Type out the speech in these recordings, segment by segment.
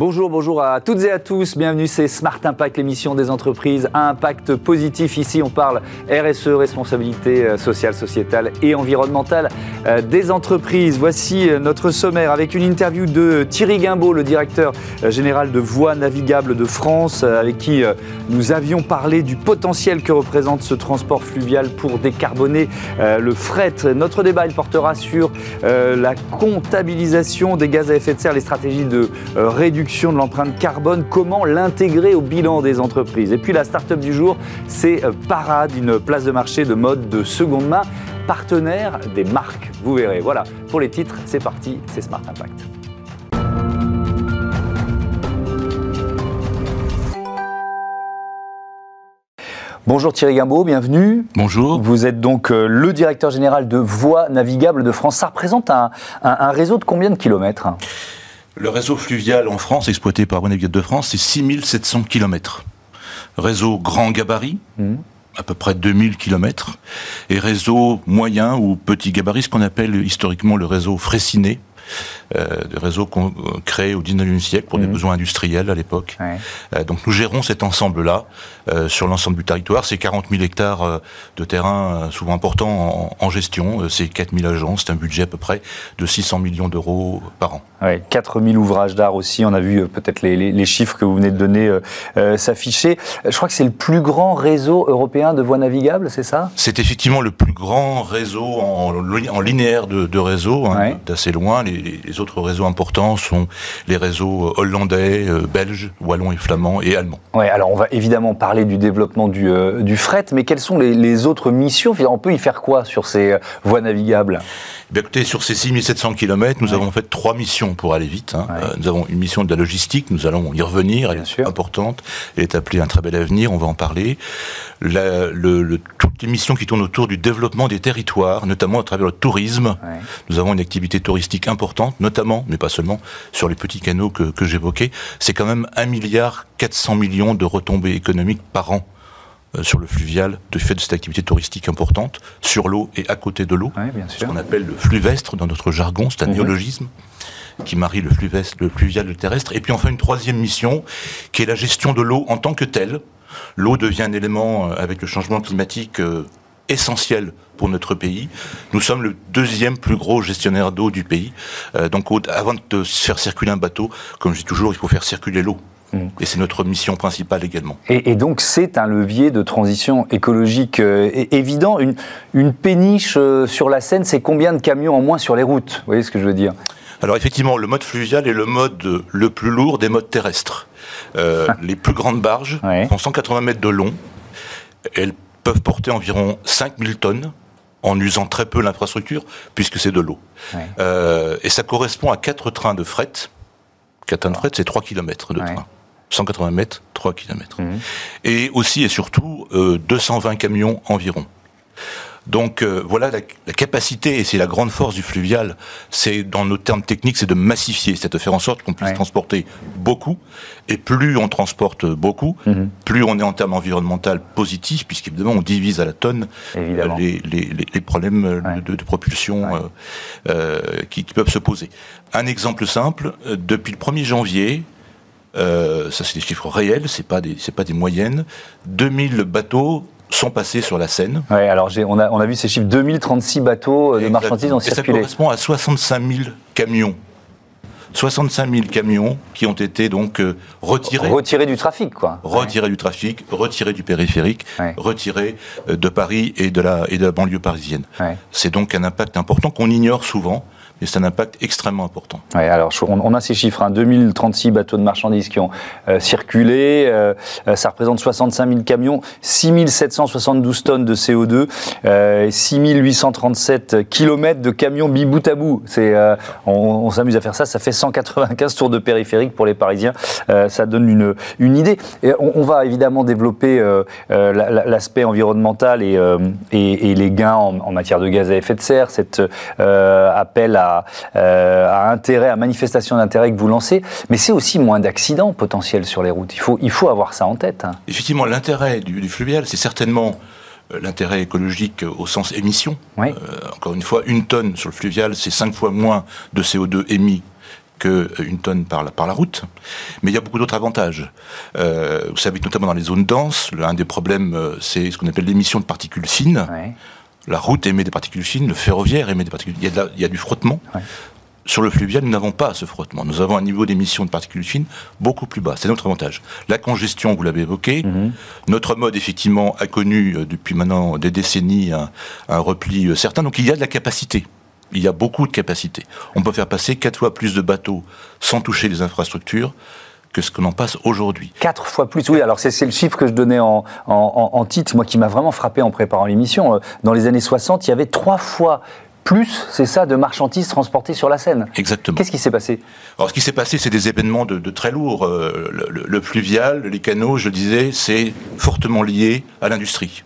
Bonjour, bonjour à toutes et à tous. Bienvenue, c'est Smart Impact, l'émission des entreprises à impact positif. Ici, on parle RSE, responsabilité euh, sociale, sociétale et environnementale euh, des entreprises. Voici euh, notre sommaire avec une interview de Thierry Guimbaud, le directeur général de Voies Navigables de France, avec qui nous avions parlé du potentiel que représente ce transport fluvial pour décarboner le fret. Notre débat, il portera sur la comptabilisation des gaz à effet de serre, les stratégies de réduction de l'empreinte carbone, comment l'intégrer au bilan des entreprises. Et puis la start-up du jour, c'est euh, Parade, une place de marché de mode de seconde main, partenaire des marques. Vous verrez. Voilà, pour les titres, c'est parti, c'est Smart Impact. Bonjour Thierry Guimbaud, bienvenue. Bonjour. Vous êtes donc euh, le directeur général de Voies Navigables de France. Ça représente un, un réseau de combien de kilomètres? Le réseau fluvial en France, exploité par Voies de France, c'est 6700 km. Réseau grand gabarit, mmh. à peu près 2000 km, et réseau moyen ou petit gabarit, ce qu'on appelle historiquement le réseau Fraissinet, euh, de réseaux qu'on créé au 19e siècle pour des mmh. besoins industriels à l'époque. Euh, donc nous gérons cet ensemble-là euh, sur l'ensemble du territoire. C'est 40 000 hectares de terrain souvent importants en, gestion. C'est 4 000 agents. C'est un budget à peu près de 600 millions d'euros par an. Ouais, 4 000 ouvrages d'art aussi. On a vu peut-être les, les, chiffres que vous venez de donner s'afficher. Je crois que c'est le plus grand réseau européen de voies navigables, c'est ça? C'est effectivement le plus grand réseau en, en linéaire de, de réseau, hein, d'assez loin. Les, les autres réseaux importants sont les réseaux euh, hollandais, euh, belges, wallons et flamands et allemands. Oui, alors on va évidemment parler du développement du, euh, du fret, mais quelles sont les, autres missions? On peut y faire quoi sur ces voies navigables? Eh écoutez, sur ces 6700 km, nous avons fait trois missions pour aller vite. Hein. nous avons une mission de la logistique, nous allons y revenir, elle est importante, elle est appelée un très bel avenir, on va en parler. le, toutes les missions qui tournent autour du développement des territoires, notamment à travers le tourisme. Nous avons une activité touristique importante, notamment, mais pas seulement, sur les petits canaux que, que j'évoquais, c'est quand même 1 milliard 400 millions de retombées économiques par an euh, sur le fluvial du fait de cette activité touristique importante, sur l'eau et à côté de l'eau, ce qu'on appelle le fluvestre dans notre jargon, c'est un néologisme qui marie le fluvestre, le fluvial et le terrestre. Et puis enfin une troisième mission, qui est la gestion de l'eau en tant que telle. L'eau devient un élément, euh, avec le changement climatique, euh, essentiel pour notre pays. Nous sommes le deuxième plus gros gestionnaire d'eau du pays. Euh, donc avant de faire circuler un bateau, comme je dis toujours, il faut faire circuler l'eau. Mmh. Et c'est notre mission principale également. Et, donc c'est un levier de transition écologique euh, évident. Une, une péniche euh, sur la Seine, c'est combien de camions en moins sur les routes? Vous voyez ce que je veux dire? Alors effectivement, le mode fluvial est le mode le plus lourd des modes terrestres. les plus grandes barges font 180 mètres de long. Elles peuvent porter environ 5000 tonnes en usant très peu l'infrastructure, puisque c'est de l'eau. Euh, et ça correspond à 4 trains de fret. 4 trains de fret, c'est 3 km de train. 180 mètres, 3 km. Mhm. Et aussi et surtout, 220 euh, camions environ. Donc euh, voilà la, capacité, et c'est la grande force du fluvial, c'est dans nos termes techniques, c'est de massifier, c'est de faire en sorte qu'on puisse transporter beaucoup, et plus on transporte beaucoup, mhm. plus on est en termes environnementaux positifs, puisqu'évidemment on divise à la tonne euh, les, les, les, problèmes euh, de, de, propulsion euh, qui, qui, peuvent se poser. Un exemple simple, depuis le 1er janvier, euh, ça c'est des chiffres réels, c'est pas des c'est pas des moyennes. 2000 bateaux sont passés sur la Seine. Oui, alors on a, on a vu ces chiffres, 2036 bateaux euh, de marchandises ont circulé. Et ça correspond à 65 000 camions. 65 000 camions qui ont été donc euh, retirés. Retirés du trafic, quoi. Retirés du trafic, retirés du périphérique, retirés euh, de Paris et de la, et de la banlieue parisienne. C'est donc un impact important qu'on ignore souvent et c'est un impact extrêmement important. Oui, alors on, a ces chiffres, hein, 2036 bateaux de marchandises qui ont euh, circulé, euh, euh, ça représente 65 000 camions, 6 772 tonnes de CO2, euh, 6 837 kilomètres de camions bibout à bout. On, s'amuse à faire ça, ça fait 195 tours de périphérique pour les Parisiens. ça donne une, idée. On, va évidemment développer l'aspect environnemental et, les gains en, en, matière de gaz à effet de serre, cet appel à euh, à, intérêt, à manifestation d'intérêt que vous lancez, mais c'est aussi moins d'accidents potentiels sur les routes. Il faut, il faut avoir ça en tête. Hein. Effectivement, l'intérêt du, fluvial, c'est certainement euh, l'intérêt écologique au sens émission. Euh, encore une fois, une tonne sur le fluvial, c'est cinq fois moins de CO2 émis qu'une tonne par la, par la route. Mais il y a beaucoup d'autres avantages. Euh, vous savez que notamment dans les zones denses, l'un des problèmes, c'est ce qu'on appelle l'émission de particules fines. La route émet des particules fines, le ferroviaire émet des particules. Il y a, il y a du frottement. Sur le fluvial, nous n'avons pas ce frottement. Nous avons un niveau d'émission de particules fines beaucoup plus bas. C'est notre avantage. La congestion, vous l'avez évoqué. Mhm. Notre mode, effectivement, a connu euh, depuis maintenant des décennies un, un repli euh, certain. Donc il y a de la capacité. Il y a beaucoup de capacité. On peut faire passer quatre fois plus de bateaux sans toucher les infrastructures que ce que l'on passe aujourd'hui. Quatre fois plus, oui. Alors c'est le chiffre que je donnais en, en, en titre, moi qui m'a vraiment frappé en préparant l'émission. Euh, dans les années 60, il y avait trois fois plus, c'est ça, de marchandises transportées sur la Seine. Exactement. Qu'est-ce qui s'est passé? Alors, ce qui s'est passé, c'est des événements de, très lourds. Euh, le, fluvial, les canaux, je disais, c'est fortement lié à l'industrie.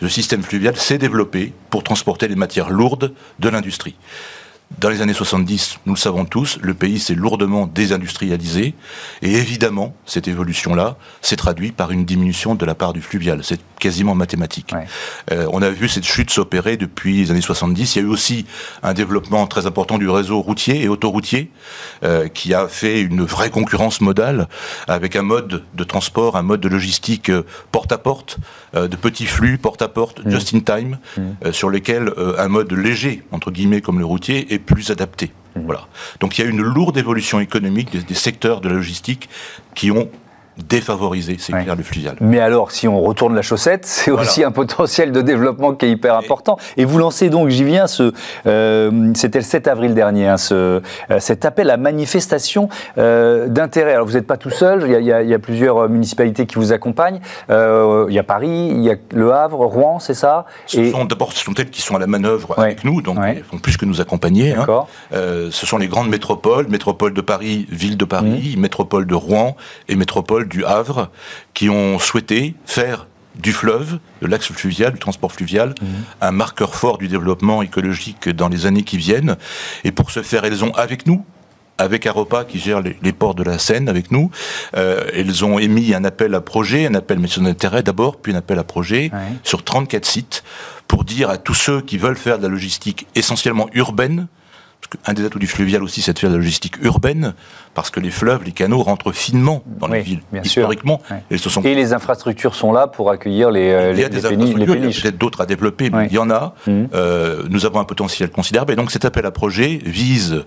Le système fluvial s'est développé pour transporter les matières lourdes de l'industrie. Dans les années 70, nous le savons tous, le pays s'est lourdement désindustrialisé. Et évidemment, cette évolution-là s'est traduite par une diminution de la part du fluvial. C'est quasiment mathématique. Euh, on a vu cette chute s'opérer depuis les années 70. Il y a eu aussi un développement très important du réseau routier et autoroutier euh, qui a fait une vraie concurrence modale avec un mode de transport, un mode de logistique euh, porte à porte, de petits flux porte à porte, mmh. just in time, mmh. sur lesquels un mode léger, entre guillemets, comme le routier, est plus adapté. Mmh. Voilà. Donc il y a une lourde évolution économique des, des secteurs de la logistique qui ont défavoriser, c'est clair, le fluvial. Mais alors, si on retourne la chaussette, c'est aussi un potentiel de développement qui est hyper important. Et vous lancez donc, j'y viens, ce, euh, c'était le 7 avril dernier, hein, ce, euh, cet appel à manifestation euh, d'intérêt. Alors, vous n'êtes pas tout seul, il y, a, il y, a, plusieurs municipalités qui vous accompagnent. il y a Paris, il y a Le Havre, Rouen, c'est ça? Ce sont d'abord, ce sont elles qui sont à la manœuvre avec nous, donc ils font plus que nous accompagner. Hein. ce sont les grandes métropoles, métropole de Paris, ville de Paris, mmh. métropole de Rouen et métropole du Havre qui ont souhaité faire du fleuve, de l'axe fluvial, du transport fluvial, mhm. un marqueur fort du développement écologique dans les années qui viennent. Et pour ce faire, elles ont avec nous, avec Aropa qui gère les, ports de la Seine avec nous, euh, elles ont émis un appel à projet, un appel mission d'intérêt d'abord, puis un appel à projet sur 34 sites pour dire à tous ceux qui veulent faire de la logistique essentiellement urbaine, un des atouts du fluvial aussi, c'est de faire de la logistique urbaine, parce que les fleuves, les canaux rentrent finement dans les villes, historiquement. Et, et, les infrastructures sont là pour accueillir les, il y a des infrastructures, il y a peut-être d'autres à développer, mais il y en a. Mmh. Euh, nous avons un potentiel considérable. Et donc cet appel à projet vise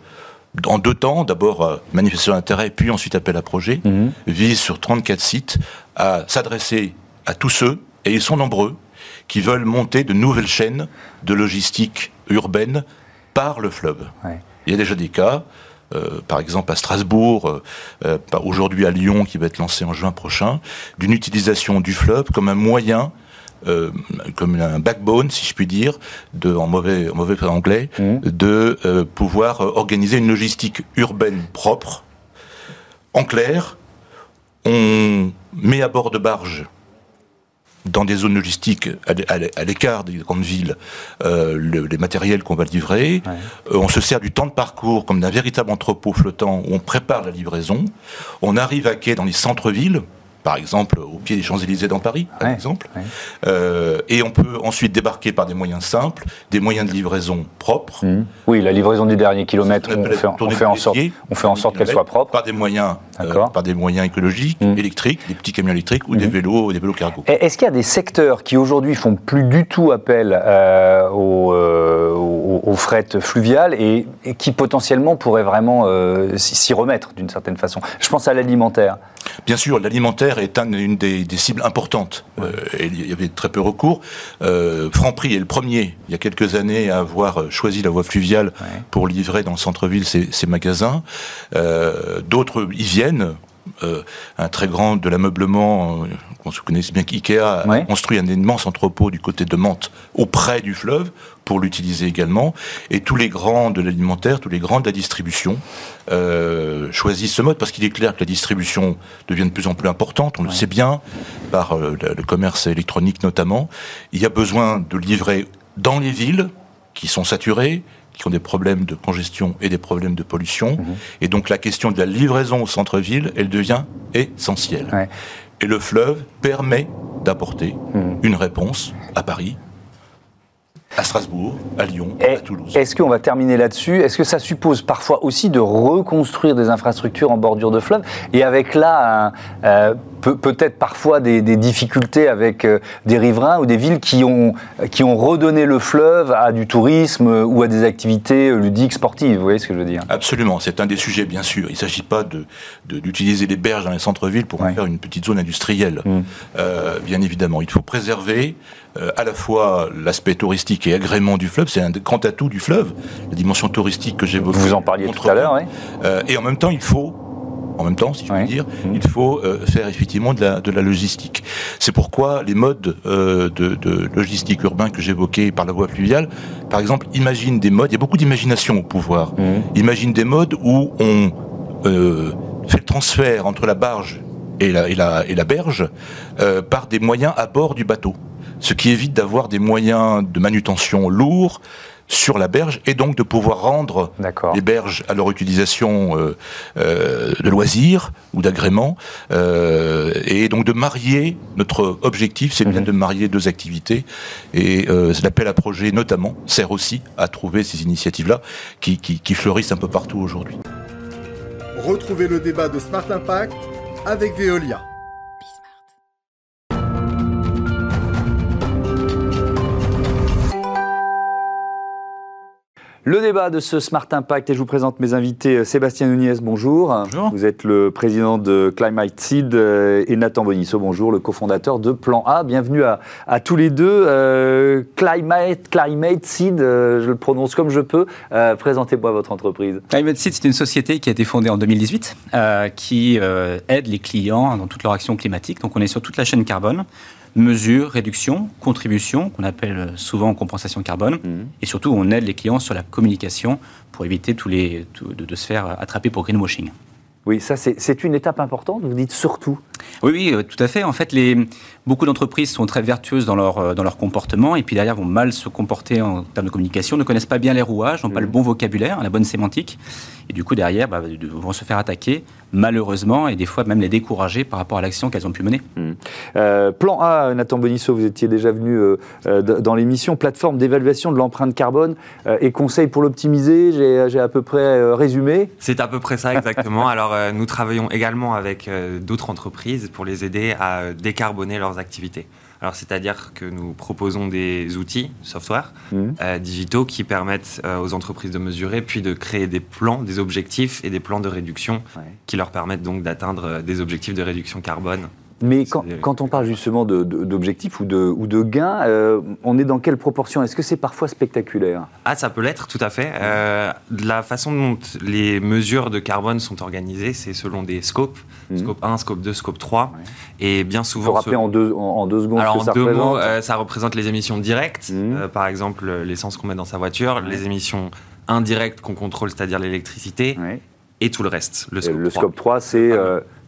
en deux temps, d'abord euh, manifestation d'intérêt, puis ensuite appel à projet, mmh. vise sur 34 sites à s'adresser à tous ceux, et ils sont nombreux, qui veulent monter de nouvelles chaînes de logistique urbaine par le fleuve. Il y a déjà des cas. Euh, par exemple à Strasbourg, euh, euh, aujourd'hui à Lyon, qui va être lancé en juin prochain, d'une utilisation du fleuve comme un moyen comme un backbone, si je puis dire, de, en mauvais, en mauvais anglais, mmh. de pouvoir organiser une logistique urbaine propre. En clair, on met à bord de barges dans des zones logistiques à l'écart des grandes villes euh, les matériels qu'on va livrer. Euh, on se sert du temps de parcours comme d'un véritable entrepôt flottant où on prépare la livraison. On arrive à quai dans les centres-villes par exemple au pied des Champs-Élysées dans Paris, par exemple. Euh, et on peut ensuite débarquer par des moyens simples, des moyens de livraison propres. Mmh. Oui, la livraison du dernier kilomètre, on, fait, en sorte, on fait en sorte qu'elle soit propre. Par des moyens, euh, par des moyens écologiques, mmh. électriques, des petits camions électriques ou des mmh. vélos, des vélos cargo. Est-ce qu'il y a des secteurs qui aujourd'hui font plus du tout appel euh, au, fret fluvial et, qui potentiellement pourraient vraiment s'y remettre d'une certaine façon? Je pense à l'alimentaire. Bien sûr, l'alimentaire est une des, cibles importantes. Euh, il y avait très peu recours. Euh, Franprix est le premier, il y a quelques années, à avoir choisi la voie fluviale pour livrer dans le centre-ville ses, magasins. Euh, d'autres y viennent. Euh, un très grand de l'ameublement, euh, qu'on se connaisse bien qu'IKEA a construit un immense entrepôt du côté de Mantes, auprès du fleuve, pour l'utiliser également. Et tous les grands de l'alimentaire, tous les grands de la distribution euh, choisissent ce mode parce qu'il est clair que la distribution devient de plus en plus importante, on le sait bien, par le commerce électronique notamment. Il y a besoin de livrer dans les villes qui sont saturées, qui ont des problèmes de congestion et des problèmes de pollution. Mhm. Et donc la question de la livraison au centre-ville, elle devient essentielle. Et le fleuve permet d'apporter mhm. une réponse à Paris, à Strasbourg, à Lyon, à Toulouse. Est-ce qu'on va terminer là-dessus? Est-ce que ça suppose parfois aussi de reconstruire des infrastructures en bordure de fleuve? Et avec là euh, peut-être parfois des, difficultés avec euh, des riverains ou des villes qui ont, qui ont redonné le fleuve à du tourisme ou à des activités ludiques sportives Vous voyez ce que je veux dire? Absolument, c'est un des sujets bien sûr. Il ne s'agit pas d'utiliser de, les berges dans les centres-villes pour faire une petite zone industrielle. Mmh. Euh, bien évidemment, il faut préserver euh, à la fois l'aspect touristique et agrément du fleuve, c'est un grand atout du fleuve, la dimension touristique que j'évoquais. Vous en parliez tout à l'heure, oui. Euh, et en même temps, il faut en même temps, si je puis dire, mmh. il faut euh, faire effectivement de la, de la logistique. C'est pourquoi les modes euh, de, de, logistique urbain que j'évoquais par la voie fluviale, par exemple, imagine des modes, il y a beaucoup d'imagination au pouvoir, mmh. imagine des modes où on euh, fait le transfert entre la barge et la, et la, et la berge par des moyens à bord du bateau ce qui évite d'avoir des moyens de manutention lourds sur la berge et donc de pouvoir rendre les berges à leur utilisation euh, euh, de loisirs ou d'agrément euh, et donc de marier notre objectif c'est bien mhm. de marier deux activités et l'appel à projet notamment sert aussi à trouver ces initiatives là qui, qui fleurissent un peu partout aujourd'hui. Retrouvez le débat de Smart Impact avec Veolia. Le débat de ce Smart Impact, et je vous présente mes invités. Sébastien Nunez, bonjour. Bonjour. Vous êtes le président de Climate Seed euh, et Nathan Bonisso, bonjour, le cofondateur de Plan A. Bienvenue à, tous les deux. Euh, Climate, Climate Seed, euh, je le prononce comme je peux. Présentez-moi votre entreprise. Climate Seed, c'est une société qui a été fondée en 2018, qui aide les clients dans toute leur action climatique. Donc on est sur toute la chaîne carbone mesure, réduction, contribution, qu'on appelle souvent compensation carbone. Mhm. Et surtout, on aide les clients sur la communication pour éviter tous les, de, de se faire attraper pour greenwashing. Oui, ça c'est une étape importante, vous dites surtout. Oui, oui, euh, tout à fait. En fait, les, beaucoup d'entreprises sont très vertueuses dans leur, euh, dans leur comportement et puis derrière vont mal se comporter en termes de communication, ne connaissent pas bien les rouages, n'ont pas le mmh. bon vocabulaire, la bonne sémantique. Et du coup, derrière, bah, vont se faire attaquer, malheureusement, et des fois même les décourager par rapport à l'action qu'elles ont pu mener. Mmh. Euh, plan A, Nathan Bonisso, vous étiez déjà venu dans l'émission, plateforme d'évaluation de l'empreinte carbone et conseils pour l'optimiser, j'ai à peu près résumé. C'est à peu près ça, exactement. Alors, nous travaillons également avec d'autres entreprises pour les aider à décarboner leurs activités. Alors, c'est-à-dire que nous proposons des outils, software, mmh. euh, digitaux qui permettent euh, aux entreprises de mesurer, puis de créer des plans, des objectifs et des plans de réduction qui leur permettent donc d'atteindre euh, des objectifs de réduction carbone mais quand, on parle justement d'objectifs ou de, ou de gains, euh, on est dans quelle proportion? Est-ce que c'est parfois spectaculaire? Ah, ça peut l'être, tout à fait. Euh, la façon dont les mesures de carbone sont organisées, c'est selon des scopes. Mhm. Scope 1, scope 2, scope 3. Et bien souvent... Faut rappeler en, deux, en, deux secondes Alors, ce que en deux mots, euh, ça représente les émissions directes. Mhm. par exemple, l'essence qu'on met dans sa voiture. Les émissions indirectes qu'on contrôle, c'est-à-dire l'électricité. Et tout le reste. Le scope, le scope 3, c'est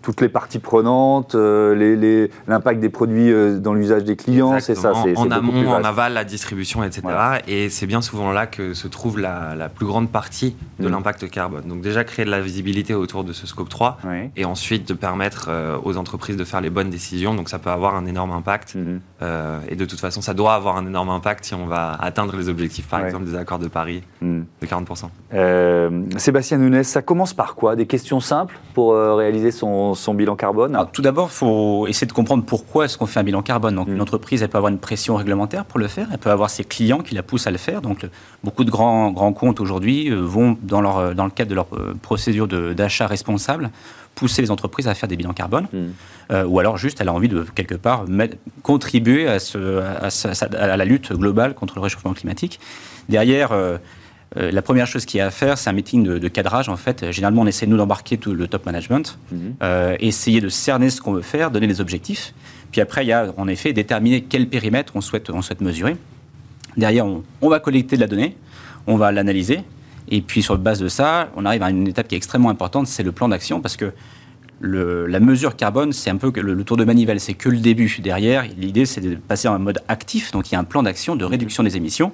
toutes les parties prenantes, euh, l'impact des produits euh, dans l'usage des clients, c'est ça. En amont, en aval, la distribution, etc. Et c'est bien souvent là que se trouve la, plus grande partie de mm. l'impact carbone. Donc déjà créer de la visibilité autour de ce scope 3 et ensuite de permettre euh, aux entreprises de faire les bonnes décisions. Donc ça peut avoir un énorme impact. Mm-hmm. et de toute façon, ça doit avoir un énorme impact si on va atteindre les objectifs, par exemple, des accords de Paris mm. de 40%. Sébastien Nunes, ça commence par quoi? Des questions simples pour réaliser son son bilan carbone Tout d'abord, il faut essayer de comprendre pourquoi est-ce qu'on fait un bilan carbone. Donc, une mm. entreprise, elle peut avoir une pression réglementaire pour le faire, elle peut avoir ses clients qui la poussent à le faire. Donc, beaucoup de grands, grands comptes aujourd'hui euh, vont, dans, leur, euh, dans le cadre de leur euh, procédure d'achat responsable, pousser les entreprises à faire des bilans carbone, mm. ou alors juste elle a envie de quelque part contribuer à, ce, à, la lutte globale contre le réchauffement climatique. Derrière, euh, la première chose qu'il y a à faire, c'est un meeting de, cadrage. En fait, généralement, on essaie nous d'embarquer tout le top management, mhm. euh, essayer de cerner ce qu'on veut faire, donner des objectifs. Puis après, il y a en effet déterminer quel périmètre on souhaite, on souhaite mesurer. Derrière, on, va collecter de la donnée, on va l'analyser, et puis sur base de ça, on arrive à une étape qui est extrêmement importante, c'est le plan d'action, parce que la mesure carbone, c'est un peu le, le, tour de manivelle, c'est que le début. Derrière, l'idée, c'est de passer en mode actif, donc il y a un plan d'action de réduction des émissions.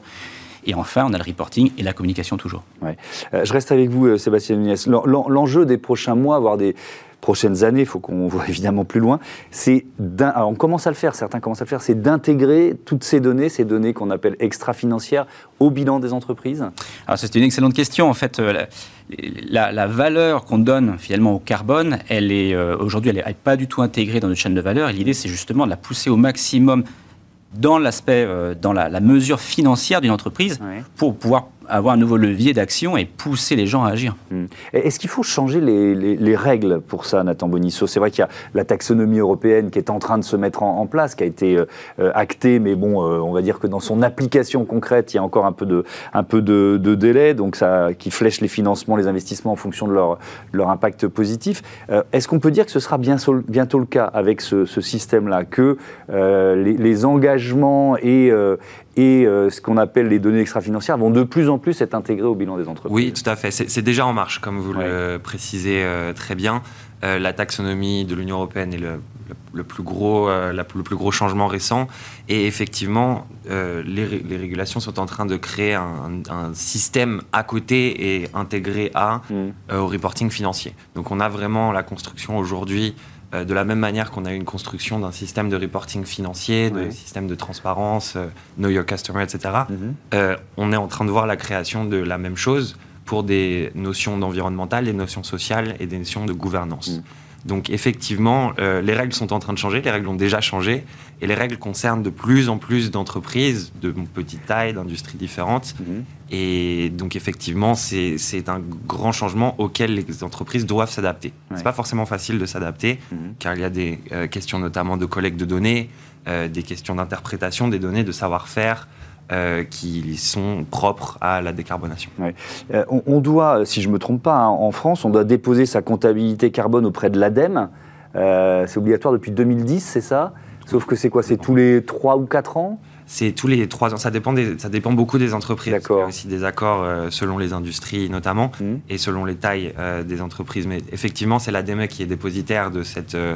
Et enfin, on a le reporting et la communication toujours. Ouais. je reste avec vous, Sébastien Nunes. L'enjeu des prochains mois, voire des prochaines années, il faut qu'on voit évidemment plus loin, c'est on commence à le faire, certains commencent à le faire, c'est d'intégrer toutes ces données, ces données qu'on appelle extra-financières, au bilan des entreprises? Alors c'est une excellente question. En fait, euh, la, valeur qu'on donne finalement au carbone, elle est euh, aujourd'hui, elle n'est pas du tout intégrée dans notre chaîne de valeur. Et l'idée, c'est justement de la pousser au maximum dans l'aspect, euh, dans la, mesure financière d'une entreprise pour pouvoir avoir un nouveau levier d'action et pousser les gens à agir. Hmm. Est-ce qu'il faut changer les, règles pour ça, Nathan Bonisso? C'est vrai qu'il y a la taxonomie européenne qui est en train de se mettre en, place, qui a été euh, euh, actée, mais bon, on va dire que dans son application concrète, il y a encore un peu de, délai, donc ça, qui flèche les financements, les investissements en fonction de leur, impact positif. Est-ce qu'on peut dire que ce sera bien, bientôt le cas avec ce, système-là, que les, engagements et, et euh, ce qu'on appelle les données extra-financières vont de plus en plus être intégrées au bilan des entreprises. Oui, tout à fait. C'est déjà en marche, comme vous le précisez euh, très bien. Euh, la taxonomie de l'Union européenne est le, le, plus gros, le plus gros changement récent. Et effectivement, les, régulations sont en train de créer un, système à côté et intégré à, mm. au reporting financier. Donc on a vraiment la construction aujourd'hui euh, de la même manière qu'on a eu une construction d'un système de reporting financier, de système de transparence, euh, Know Your Customer, etc., mhm. euh, on est en train de voir la création de la même chose pour des notions d'environnemental, des notions sociales et des notions de gouvernance. Mhm. Donc effectivement, les règles sont en train de changer, les règles ont déjà changé, et les règles concernent de plus en plus d'entreprises de petite taille, d'industries différentes. Mhm. Et donc effectivement, c'est un grand changement auquel les entreprises doivent s'adapter. Ce n'est pas forcément facile de s'adapter, mhm. car il y a des euh, questions notamment de collecte de données, euh, des questions d'interprétation des données, de savoir-faire. Euh, qui sont propres à la décarbonation. On, doit, si je ne me trompe pas, hein, en France, on doit déposer sa comptabilité carbone auprès de l'ADEME. c'est obligatoire depuis 2010, c'est ça? Sauf que c'est quoi? C'est tous les 3 ou 4 ans? C'est tous les trois ans. Ça dépend, ça dépend beaucoup des entreprises. Il y a aussi des accords euh, selon les industries notamment mmh. et selon les tailles euh, des entreprises. Mais effectivement, c'est l'ADEME qui est dépositaire de cette euh,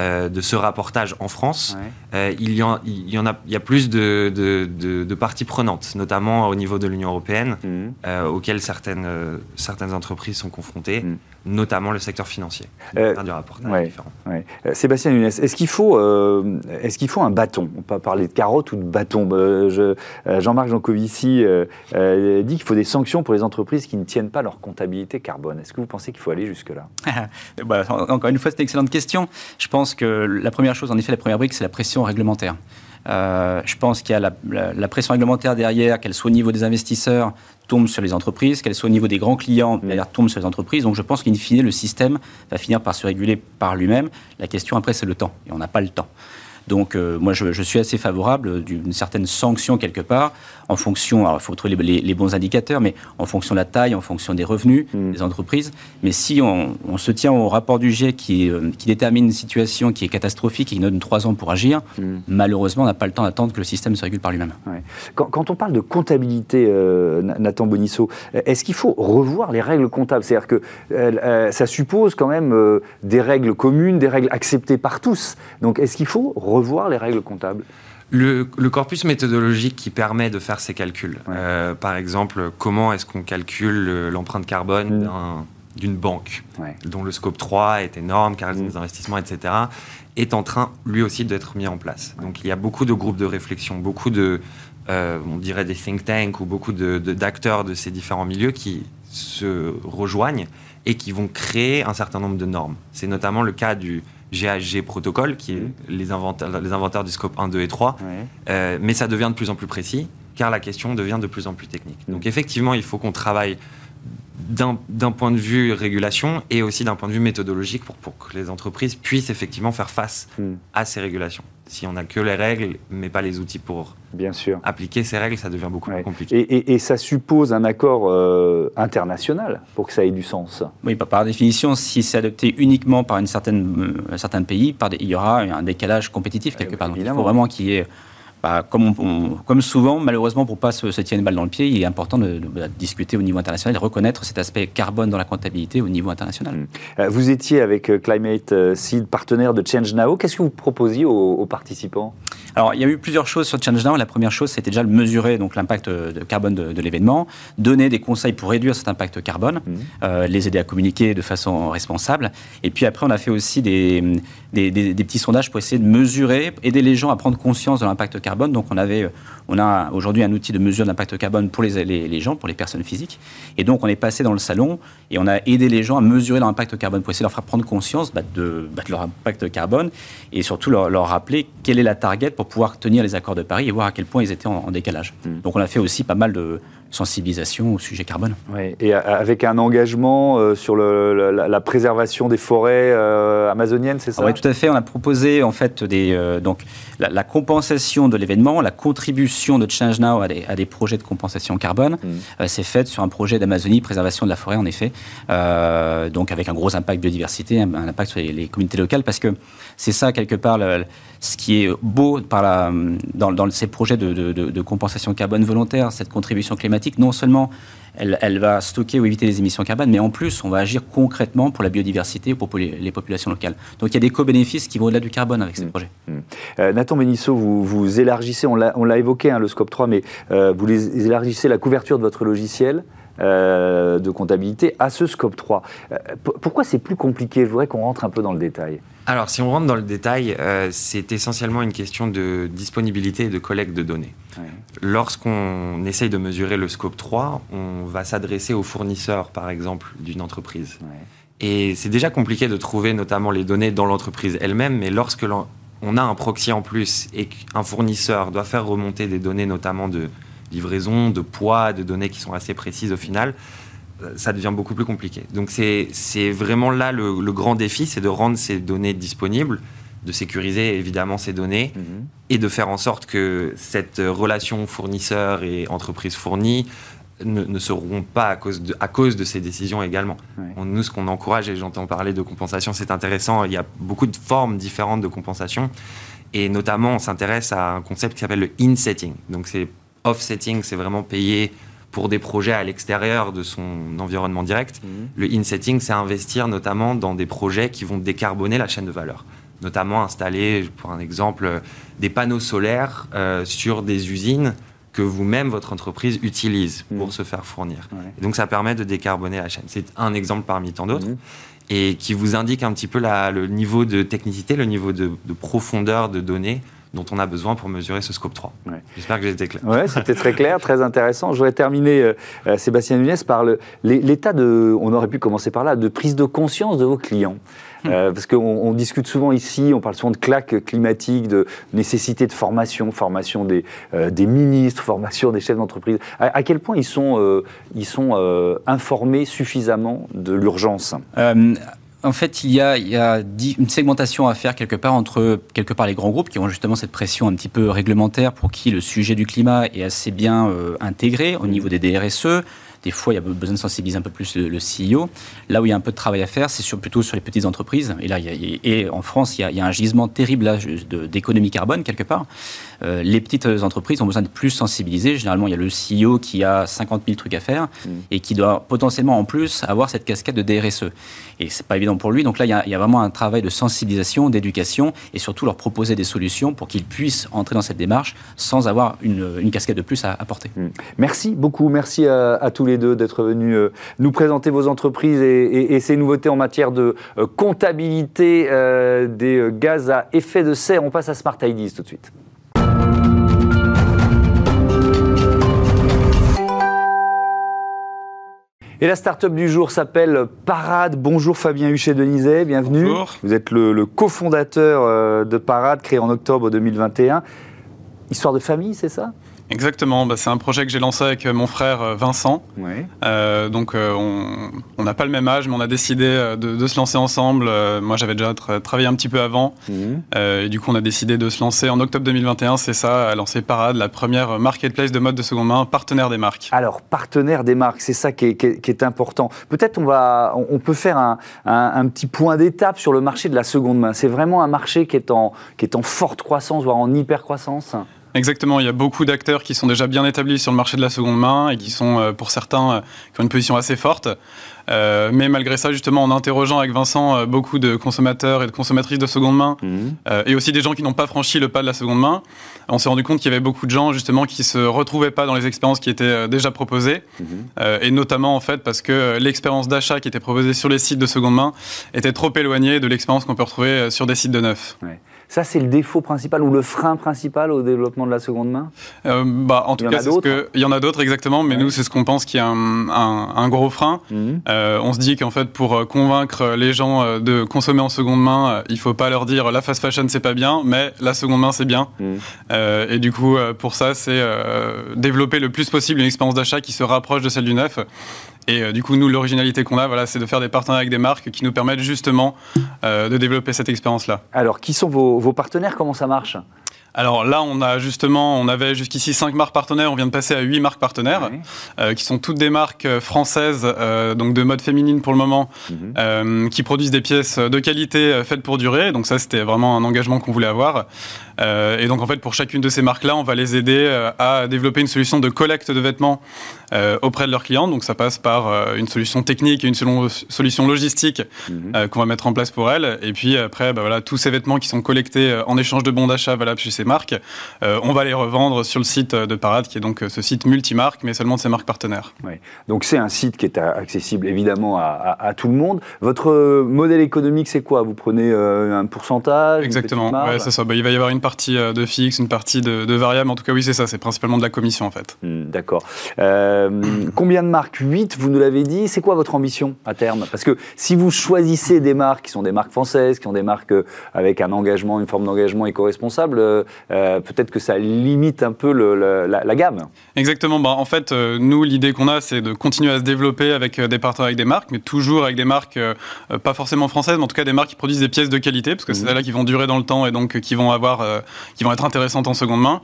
euh, de ce rapportage en France, euh, il, y en, il, y en, a, il y a plus de, de, parties prenantes, notamment au niveau de l'Union européenne, mhm. euh, auxquelles certaines, certaines entreprises sont confrontées, mhm. notamment le secteur financier. du rapportage différent. Sébastien Nunes, est-ce qu'il faut, est-ce qu'il faut un bâton? On peut parler de carotte ou de bâton. Jean-Marc Jancovici dit qu'il faut des sanctions pour les entreprises qui ne tiennent pas leur comptabilité carbone. Est-ce que vous pensez qu'il faut aller jusque-là? Bah, Encore une fois, c'est une excellente question. Je pense que la première chose, en effet, la première brique, c'est la pression réglementaire. Euh, je pense qu'il y a la, pression réglementaire derrière, qu'elle soit au niveau des investisseurs, tombe sur les entreprises, qu'elle soit au niveau des grands clients, mm. derrière, tombe sur les entreprises. Donc je pense qu'in fine, le système va finir par se réguler par lui-même. La question après, c'est le temps. Et on n'a pas le temps. Donc euh, moi, je, suis assez favorable d'une certaine sanction quelque part, en fonction, alors il faut trouver les, bons indicateurs, mais en fonction de la taille, en fonction des revenus mm. des entreprises. Mais si on, se tient au rapport du GIE qui, euh, qui, détermine une situation qui est catastrophique et qui donne trois ans pour agir, mm. malheureusement, on n'a pas le temps d'attendre que le système se régule par lui-même. Quand, on parle de comptabilité, euh, Nathan Bonisso, est-ce qu'il faut revoir les règles comptables? C'est-à-dire que ça suppose quand même des règles communes, des règles acceptées par tous. Donc est-ce qu'il faut revoir les règles comptables le, corpus méthodologique qui permet de faire ces calculs. Euh, par exemple, comment est-ce qu'on calcule l'empreinte carbone mm. d'une banque, dont le scope 3 est énorme, car mm. des investissements, etc., est en train, lui aussi, d'être mis en place. Donc il y a beaucoup de groupes de réflexion, beaucoup de, euh, on dirait des think tanks ou beaucoup d'acteurs de, de ces différents milieux qui se rejoignent et qui vont créer un certain nombre de normes. C'est notamment le cas du GHG protocole, qui est les, inventaires, les inventaires du scope 1, 2 et 3. Euh, mais ça devient de plus en plus précis, car la question devient de plus en plus technique. Donc effectivement, il faut qu'on travaille d'un point de vue régulation et aussi d'un point de vue méthodologique pour, pour, que les entreprises puissent effectivement faire face hmm. à ces régulations. Si on n'a que les règles, mais pas les outils pour Bien sûr. appliquer ces règles, ça devient beaucoup plus compliqué. Et, ça suppose un accord euh, international pour que ça ait du sens. Oui, par définition, si c'est adopté uniquement par une certaine, euh, un certain pays, par il y aura un décalage compétitif quelque part. il faut vraiment qu'il y ait bah, comme, comme, souvent, malheureusement, pour ne pas se, tirer une balle dans le pied, il est important de, discuter au niveau international et de reconnaître cet aspect carbone dans la comptabilité au niveau international. Mmh. Euh, vous étiez avec euh, Climate euh, Seed, partenaire de Change Now. Qu'est-ce que vous proposiez aux, participants? Alors, il y a eu plusieurs choses sur Change Now. La première chose, c'était déjà de mesurer l'impact de carbone de, l'événement, donner des conseils pour réduire cet impact carbone, mmh. les aider à communiquer de façon responsable. Et puis après, on a fait aussi des, des, des petits sondages pour essayer de mesurer, aider les gens à prendre conscience de l'impact carbone donc on avait, on a aujourd'hui un outil de mesure d'impact carbone pour les, les, gens, pour les personnes physiques. Et donc on est passé dans le salon et on a aidé les gens à mesurer leur impact carbone pour essayer de leur faire prendre conscience bah, de, bah, de, leur impact carbone et surtout leur, rappeler quelle est la target pour pouvoir tenir les accords de Paris et voir à quel point ils étaient en, décalage. Mmh. Donc on a fait aussi pas mal de, sensibilisation au sujet carbone. Oui, et avec un engagement euh, sur le, la, préservation des forêts euh, amazoniennes, c'est ça? Oui, tout à fait. On a proposé en fait des, euh, donc, la, compensation de l'événement, la contribution de Change Now à des, projets de compensation carbone. Mmh. c'est fait sur un projet d'Amazonie, préservation de la forêt en effet, donc avec un gros impact biodiversité, un, impact sur les, communautés locales, parce que c'est ça quelque part ce qui est beau par la, dans, dans ces projets de, de, de compensation carbone volontaire, cette contribution climatique non seulement elle, va stocker ou éviter les émissions carbone, mais en plus, on va agir concrètement pour la biodiversité ou pour les, populations locales. Donc il y a des co-bénéfices qui vont au-delà du carbone avec ces mmh. projets. Mmh. Euh, Nathan Benisso, vous, vous élargissez, on l'a évoqué, hein, le scope 3, mais euh, vous élargissez la couverture de votre logiciel. Euh, de comptabilité à ce scope 3. pourquoi c'est plus compliqué? Je voudrais qu'on rentre un peu dans le détail. Alors, si on rentre dans le détail, c'est essentiellement une question de disponibilité et de collecte de données. Lorsqu'on essaye de mesurer le scope 3, on va s'adresser aux fournisseurs, par exemple, d'une entreprise. Et c'est déjà compliqué de trouver notamment les données dans l'entreprise elle-même, mais lorsque on a un proxy en plus et qu'un fournisseur doit faire remonter des données notamment de livraison, de poids, de données qui sont assez précises au final, euh, ça devient beaucoup plus compliqué. Donc c'est vraiment là le grand défi, c'est de rendre ces données disponibles de sécuriser évidemment ces données mhm. et de faire en sorte que cette relation fournisseur et entreprise fournie ne, se rompt pas à cause, de, à cause de ces décisions également. nous, ce qu'on encourage, et j'entends parler de compensation, c'est intéressant, il y a beaucoup de formes différentes de compensation, et notamment on s'intéresse à un concept qui s'appelle le in-setting. Donc c'est off-setting, c'est vraiment payer pour des projets à l'extérieur de son environnement direct. Mhm. Le in-setting, c'est investir notamment dans des projets qui vont décarboner la chaîne de valeur notamment installer, pour un exemple, des panneaux solaires euh, sur des usines que vous-même, votre entreprise, utilise pour mmh. se faire fournir. donc ça permet de décarboner la chaîne. C'est un exemple parmi tant d'autres. Mmh. Et qui vous indique un petit peu le niveau de technicité, le niveau de, profondeur de données dont on a besoin pour mesurer ce scope 3. J'espère que j'ai été clair. Oui, c'était très clair, très intéressant. Je voudrais terminer, euh, euh, Sébastien Nunes, par l'état de, on aurait pu commencer par là, de prise de conscience de vos clients. Euh, parce qu'on discute souvent ici, on parle souvent de claques climatiques, de nécessité de formation, formation des, euh, des ministres, formation des chefs d'entreprise. À, quel point ils sont, euh, ils sont informés suffisamment de l'urgence? En fait, il y, a, il y a, une segmentation à faire quelque part entre quelque part les grands groupes qui ont justement cette pression un petit peu réglementaire pour qui le sujet du climat est assez bien intégré au niveau des DRSE. Des fois, il y a besoin de sensibiliser un peu plus le, CEO. Là où il y a un peu de travail à faire, c'est sur, plutôt sur les petites entreprises. Et là, et en France, il y, a, un gisement terrible d'économie carbone quelque part. Euh, les petites entreprises ont besoin de plus sensibiliser. Généralement, il y a le CEO qui a 50 000 trucs à faire mmh. et qui doit potentiellement en plus avoir cette casquette de DRSE. Et c'est pas évident pour lui. Donc là, il y, a, il y, a, vraiment un travail de sensibilisation, d'éducation et surtout leur proposer des solutions pour qu'ils puissent entrer dans cette démarche sans avoir une, une casquette de plus à apporter. Mmh. Merci beaucoup. Merci à, à tous les deux d'être venus euh, nous présenter vos entreprises et, ces nouveautés en matière de euh, comptabilité euh, des gaz à effet de serre. On passe à Smart IDs tout de suite. Et la start-up du jour s'appelle Parade. Bonjour Fabien Huchet-Denizet, bienvenue. Bonjour. Vous êtes le, le cofondateur de Parade, créé en octobre 2021. Histoire de famille, c'est ça? Exactement, bah, c'est un projet que j'ai lancé avec euh, mon frère euh, Vincent. Euh, donc on n'a pas le même âge, mais on a décidé de, se lancer ensemble. moi j'avais déjà travaillé un petit peu avant. Mhm. et du coup on a décidé de se lancer en octobre 2021, c'est ça, à lancer Parade, la première marketplace de mode de seconde main, partenaire des marques. Alors partenaire des marques, c'est ça qui est, important. Peut-être on, va, on peut faire un, un petit point d'étape sur le marché de la seconde main. C'est vraiment un marché qui est en, qui est en forte croissance, voire en hyper croissance Exactement, il y a beaucoup d'acteurs qui sont déjà bien établis sur le marché de la seconde main et qui sont, pour certains, qui ont une position assez forte. Euh, mais malgré ça, justement, en interrogeant avec Vincent euh, beaucoup de consommateurs et de consommatrices de seconde main, mhm. euh, et aussi des gens qui n'ont pas franchi le pas de la seconde main, on s'est rendu compte qu'il y avait beaucoup de gens, justement, qui se retrouvaient pas dans les expériences qui étaient déjà proposées, mhm. et notamment, en fait, parce que l'expérience d'achat qui était proposée sur les sites de seconde main était trop éloignée de l'expérience qu'on peut retrouver sur des sites de neuf. Ça, c'est le défaut principal ou le frein principal au développement de la seconde main? Euh, bah, En tout cas, il y en a d'autres, exactement, mais nous, c'est ce qu'on pense qui est un, gros frein. Mhm. Euh, on se dit qu'en fait, pour euh, convaincre les gens de consommer en seconde main, il ne faut pas leur dire la fast fashion, c'est pas bien, mais la seconde main, c'est bien. Mhm. et du coup, pour ça, c'est développer le plus possible une expérience d'achat qui se rapproche de celle du neuf. Et euh, du coup, nous, l'originalité qu'on a, voilà, c'est de faire des partenariats avec des marques qui nous permettent justement euh, de développer cette expérience-là. Alors, qui sont vos partenaires? Comment ça marche? Alors là, on a justement, on avait jusqu'ici 5 marques partenaires, on vient de passer à 8 marques partenaires, euh, qui sont toutes des marques françaises, euh, donc de mode féminine pour le moment, mhm. qui produisent des pièces de qualité faites pour durer. Donc ça, c'était vraiment un engagement qu'on voulait avoir. Et donc en fait, pour chacune de ces marques-là, on va les aider à développer une solution de collecte de vêtements auprès de leurs clients. Donc ça passe par une solution technique et une solution logistique mhm. qu'on va mettre en place pour elles. Et puis après, bah, voilà, tous ces vêtements qui sont collectés en échange de bons d'achat valables chez ces marques, euh, on va les revendre sur le site de Parade, qui est donc euh, ce site multimarque, mais seulement de ses marques partenaires. Donc c'est un site qui est accessible évidemment à, tout le monde. Votre euh, modèle économique, c'est quoi? Vous prenez un pourcentage? Exactement, ouais, c'est ça. Bah, il va y avoir une partie de fixe, une partie de, de variable. En tout cas, oui, c'est ça. C'est principalement de la commission en fait. Hmm, d'accord. combien de marques? 8, vous nous l'avez dit. C'est quoi votre ambition à terme? Parce que si vous choisissez des marques qui sont des marques françaises, qui ont des marques avec un engagement, une forme d'engagement éco-responsable, euh, peut-être que ça limite un peu la, gamme. Exactement. Bah, en fait, euh, nous, l'idée qu'on a, c'est de continuer à se développer avec euh, des partenaires avec des marques, mais toujours avec des marques pas forcément françaises, mais en tout cas des marques qui produisent des pièces de qualité, parce que c'est mmh. là qui vont durer dans le temps et donc qui vont avoir, qui vont être intéressantes en seconde main.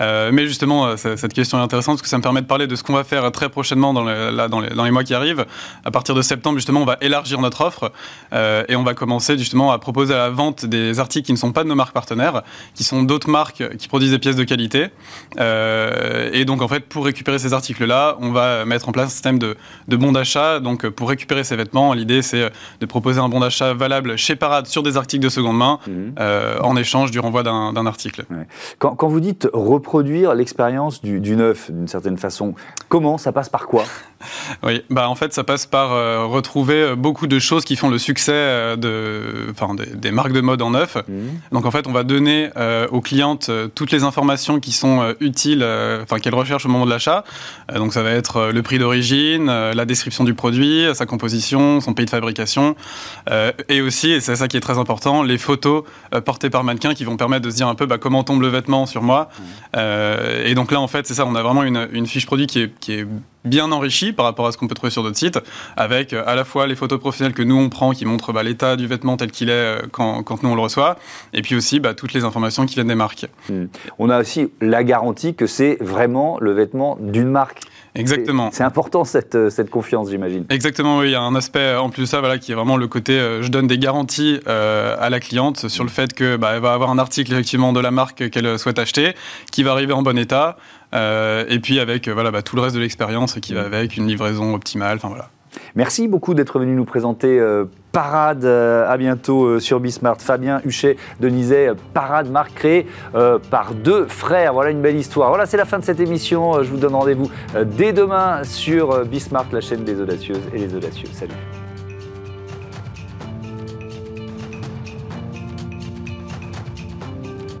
Euh, mais justement, euh, cette question est intéressante parce que ça me permet de parler de ce qu'on va faire très prochainement dans, là, dans, les, mois qui arrivent. À partir de septembre, justement, on va élargir notre offre euh, et on va commencer justement à proposer à la vente des articles qui ne sont pas de nos marques partenaires, qui sont d'autres marques qui produisent des pièces de qualité. et donc, en fait, pour récupérer ces articles-là, on va mettre en place un système de, de bons d'achat. Donc, pour récupérer ces vêtements, l'idée, c'est de proposer un bon d'achat valable chez Parade sur des articles de seconde main mmh. en échange du renvoi d'un article. Quand, quand, vous dites reproduire l'expérience du, neuf d'une certaine façon. Comment Ça passe par quoi? Oui, bah en fait, ça passe par euh, retrouver euh, beaucoup de choses qui font le succès euh, de, enfin, des, marques de mode en neuf. Mmh. Donc en fait, on va donner aux clientes toutes les informations qui sont utiles, enfin qu'elles recherchent au moment de l'achat. donc ça va être le prix d'origine, la description du produit, sa composition, son pays de fabrication, et aussi, et c'est ça qui est très important, les photos portées par mannequin qui vont permettre de se dire un peu bah, comment tombe le vêtement sur moi. Euh, et donc là, en fait, c'est ça, on a vraiment une, fiche produit qui est, bien enrichie par rapport à ce qu'on peut trouver sur d'autres sites, avec euh, à la fois les photos professionnelles que nous on prend qui montrent bah, l'état du vêtement tel qu'il est euh, quand, nous on le reçoit, et puis aussi bah, toutes les informations qui viennent des marques. Hmm. On a aussi la garantie que c'est vraiment le vêtement d'une marque. Exactement. C'est important cette, euh, cette confiance, j'imagine. Exactement, oui. Il y a un aspect euh, en plus de ça, voilà, qui est vraiment le côté euh, je donne des garanties à la cliente sur le fait que bah, va avoir un article effectivement de la marque qu'elle souhaite acheter, qui va arriver en bon état, et puis avec voilà, bah, tout le reste de l'expérience qui va avec une livraison optimale. Enfin voilà. Merci beaucoup d'être venu nous présenter euh, Parade. Euh, à bientôt euh, sur Bismart. Fabien Huchet, Denisay, Parade, marque créée par deux frères. Voilà une belle histoire. Voilà, c'est la fin de cette émission. je vous donne rendez-vous dès demain sur Bismart, la chaîne des audacieuses et les audacieux. Salut.